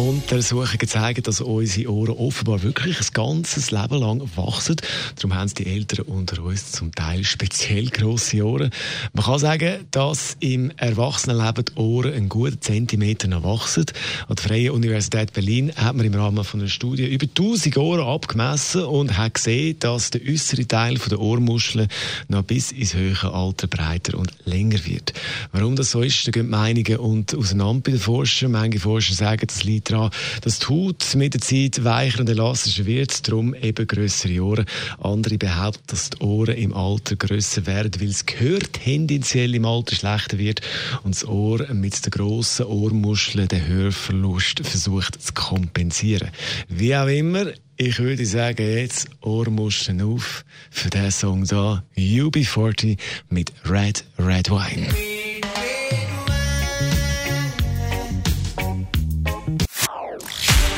Untersuchungen zeigen, dass unsere Ohren offenbar wirklich ein ganzes Leben lang wachsen. Darum haben die Eltern unter uns zum Teil speziell grosse Ohren. Man kann sagen, dass im Erwachsenenleben die Ohren einen guten Zentimeter noch wachsen. An der Freien Universität Berlin hat man im Rahmen von einer Studie über 1000 Ohren abgemessen und hat gesehen, dass der äußere Teil der Ohrmuscheln noch bis ins höhere Alter breiter und länger wird. Warum das so ist, da gehen Meinungen und auseinander bei den Forschern. Manche Forscher sagen, das liegt daran, dass die Haut mit der Zeit weicher und elastischer wird, darum eben grössere Ohren. Andere behaupten, dass die Ohren im Alter grösser werden, weil das Gehör tendenziell im Alter schlechter wird und das Ohr mit den grossen Ohrmuscheln den Hörverlust versucht zu kompensieren. Wie auch immer, ich würde sagen, jetzt Ohrmuscheln auf für diesen Song da, UB40 mit Red Red Wine.